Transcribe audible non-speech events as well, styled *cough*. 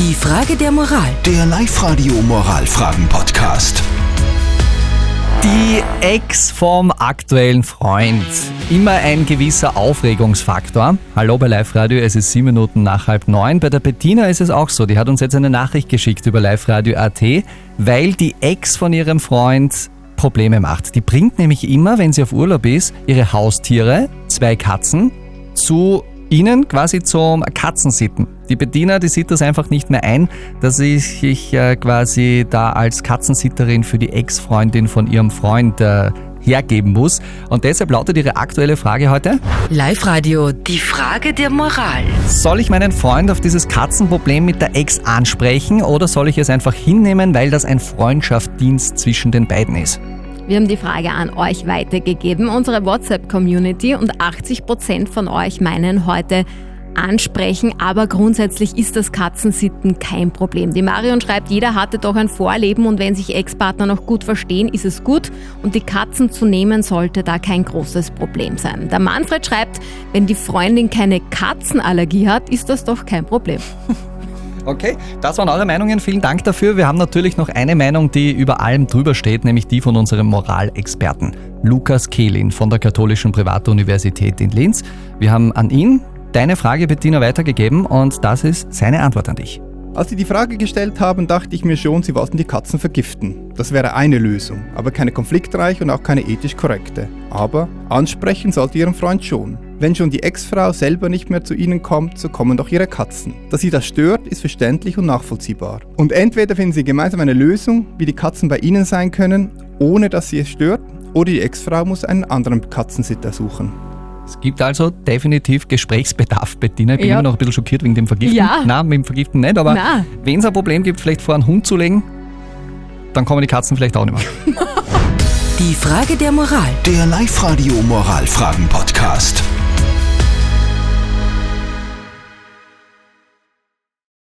Die Frage der Moral. Der Live-Radio Moralfragen-Podcast. Die Ex vom aktuellen Freund. Immer ein gewisser Aufregungsfaktor. Hallo bei Live Radio, es ist sieben Minuten nach halb neun. Bei der Bettina ist es auch so. Die hat uns jetzt eine Nachricht geschickt über Live Radio AT, weil die Ex von ihrem Freund Probleme macht. Die bringt nämlich immer, wenn sie auf Urlaub ist, ihre Haustiere, zwei Katzen, zu ihnen quasi zum Katzensitten. Die Bediener, die sieht das einfach nicht mehr ein, dass ich, ich äh, quasi da als Katzensitterin für die Ex-Freundin von ihrem Freund äh, hergeben muss. Und deshalb lautet Ihre aktuelle Frage heute. Live-Radio. Die Frage der Moral. Soll ich meinen Freund auf dieses Katzenproblem mit der Ex ansprechen oder soll ich es einfach hinnehmen, weil das ein Freundschaftsdienst zwischen den beiden ist? Wir haben die Frage an euch weitergegeben, unsere WhatsApp-Community, und 80% von euch meinen heute ansprechen, aber grundsätzlich ist das Katzensitten kein Problem. Die Marion schreibt, jeder hatte doch ein Vorleben und wenn sich Ex-Partner noch gut verstehen, ist es gut und die Katzen zu nehmen sollte da kein großes Problem sein. Der Manfred schreibt, wenn die Freundin keine Katzenallergie hat, ist das doch kein Problem. Okay, das waren eure Meinungen. Vielen Dank dafür. Wir haben natürlich noch eine Meinung, die über allem drüber steht, nämlich die von unserem Moralexperten Lukas Kehlin von der Katholischen Privatuniversität in Linz. Wir haben an ihn deine Frage, Bettina, weitergegeben und das ist seine Antwort an dich. Als Sie die Frage gestellt haben, dachte ich mir schon, Sie wollten die Katzen vergiften. Das wäre eine Lösung, aber keine konfliktreiche und auch keine ethisch korrekte. Aber ansprechen sollte Ihren Freund schon. Wenn schon die Ex-Frau selber nicht mehr zu Ihnen kommt, so kommen doch Ihre Katzen. Dass Sie das stört, ist verständlich und nachvollziehbar. Und entweder finden Sie gemeinsam eine Lösung, wie die Katzen bei Ihnen sein können, ohne dass sie es stört, oder die Ex-Frau muss einen anderen Katzensitter suchen. Es gibt also definitiv Gesprächsbedarf, Bettina. Ich bin Ja. immer noch ein bisschen schockiert wegen dem Vergiften. Ja. Nein, mit dem Vergiften nicht, aber wenn es ein Problem gibt, vielleicht vor einen Hund zu legen, dann kommen die Katzen vielleicht auch nicht mehr. *laughs* Die Frage der Moral. Der Live-Radio Moralfragen-Podcast.